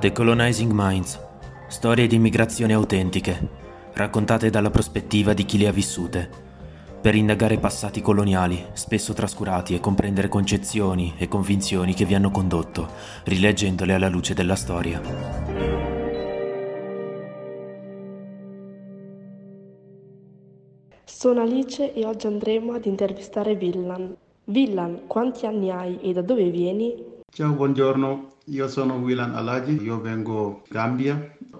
Decolonizing Minds. Storie di immigrazione autentiche, raccontate dalla prospettiva di chi le ha vissute, per indagare passati coloniali, spesso trascurati, e comprendere concezioni e convinzioni che vi hanno condotto, rileggendole alla luce della storia. Sono Alice e oggi andremo ad intervistare Villan. Villan, quanti anni hai e da dove vieni? Ciao, buongiorno. Io sono Willan Alagie, io vengo Gambia,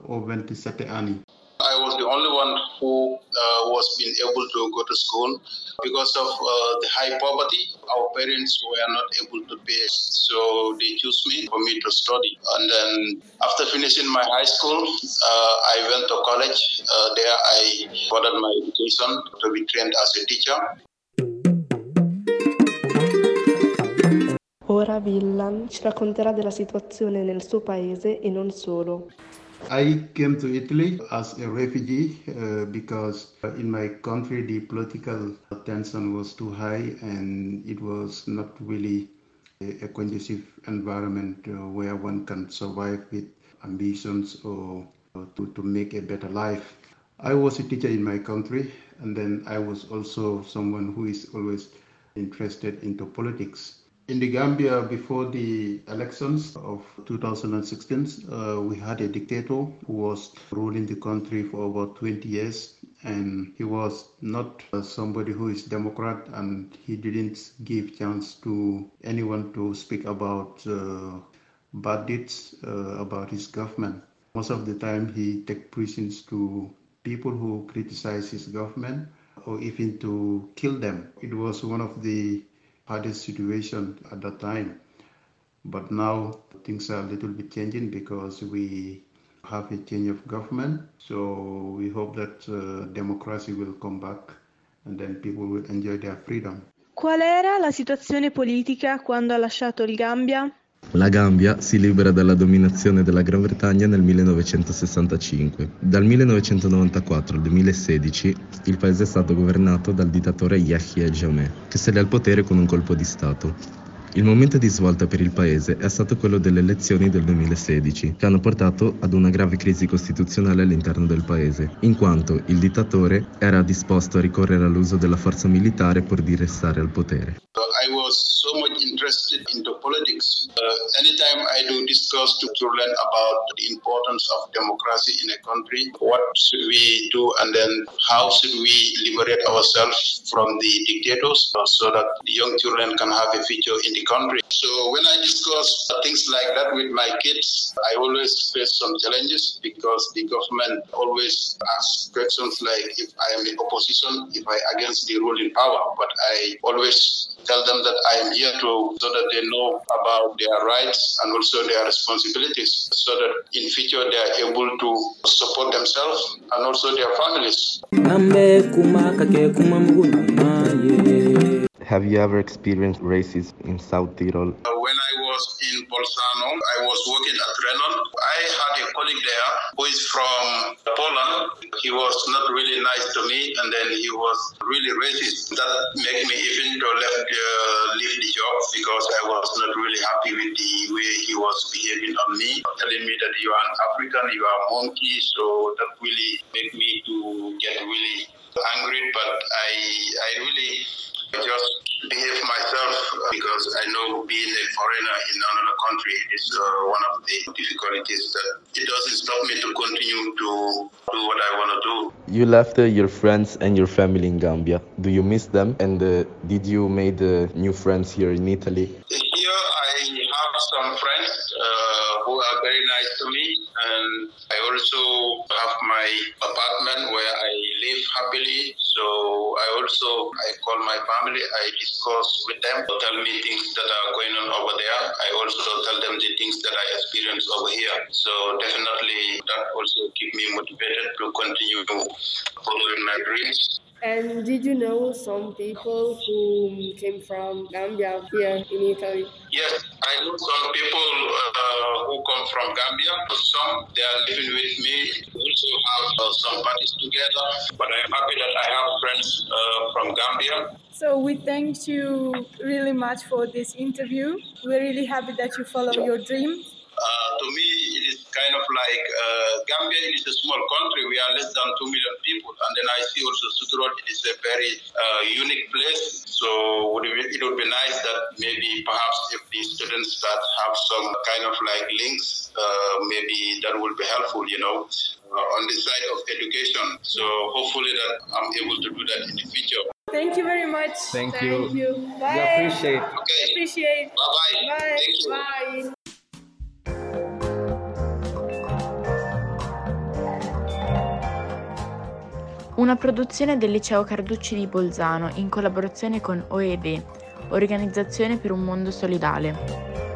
ho 27 anni. I was the only one who uh, was being able to go to school because of uh, the high poverty. Our parents were not able to pay, so they chose me for me to study. And then after finishing my high school, uh, I went to college. Uh, there, I furthered my education to be trained as a teacher. Ora Villan ci racconterà della situazione nel suo paese e non solo. I came to Italy as a refugee uh, because in my country the political tension was too high and it was not really a, a conducive environment uh, where one can survive with ambitions or, or to, to make a better life. I was a teacher in my country and then I was also someone who is always interested into politics. In the Gambia, before the elections of 2016, uh, we had a dictator who was ruling the country for about 20 years, and he was not uh, somebody who is Democrat, and he didn't give chance to anyone to speak about uh, bad deeds uh, about his government. Most of the time, he take prisons to people who criticize his government, or even to kill them. It was one of the hardest situation at that time. But now things are a little bit changing because we have a change of government. So we hope that uh, democracy will come back and then people will enjoy their freedom. Qual era la situazione politica quando ha lasciato il Gambia? La Gambia si libera dalla dominazione della Gran Bretagna nel 1965. Dal 1994 al 2016 il paese è stato governato dal dittatore Yahya Jammeh, che sale al potere con un colpo di Stato. Il momento di svolta per il paese è stato quello delle elezioni del 2016, che hanno portato ad una grave crisi costituzionale all'interno del paese, in quanto il dittatore era disposto a ricorrere all'uso della forza militare pur di restare al potere. I was so much interested into politics. Uh, anytime I do discuss to children about the importance of democracy in a country, what should we do and then how should we liberate ourselves from the dictators so that the young children can have a future in the country. So when I discuss things like that with my kids, I always face some challenges because the government always asks questions like if I am in opposition, if I against the ruling power, but I always tell them that I am here to so that they know about their rights and also their responsibilities so that in future they are able to support themselves and also their families. Have you ever experienced racism in South Tyrol? When I was in Bolzano, I was working at Renon. I had a colleague there who is from Poland. He was not really nice to me, and then he was really racist. That made me even to left uh, leave the job because I was not really happy with the way he was behaving on me, telling me that you are an African, you are a monkey. So that really made me to get really angry. But I, I really just behave myself because I know being a foreigner in another country is uh, one of the difficulties that it doesn't stop me to continue to do what I want to do. You left uh, your friends and your family in Gambia. Do you miss them? And uh, did you make uh, new friends here in Italy? Here I have some friends uh, who are very nice to me, and I also have my apartment where I live happily. I also I call my family, I discuss with them, tell me things that are going on over there. I also tell them the things that I experience over here. So definitely that also keep me motivated to continue following my dreams. And did you know some people who came from Gambia here in Italy? Yes, I know some people uh, who come from Gambia. Some they are living with me. We also have uh, some parties together. But I'm happy I have friends uh, from Gambia. So we thank you really much for this interview. We're really happy that you follow your dream. Uh, to me, it is kind of like uh, Gambia is a small country. We are less than 2 million people. And then I see also South Tyrol is a very uh, unique place. So it would be nice that maybe perhaps if the students that have some kind of like links, uh, maybe that would be helpful, you know, on the side of education. So hopefully that I'm able to do that in the future. Thank you very much. Thank, Thank you. you. Bye. We appreciate. Okay. Appreciate. Bye-bye. Bye. Thank you. Bye. Una produzione del Liceo Carducci di Bolzano in collaborazione con OED, Organizzazione per un mondo solidale.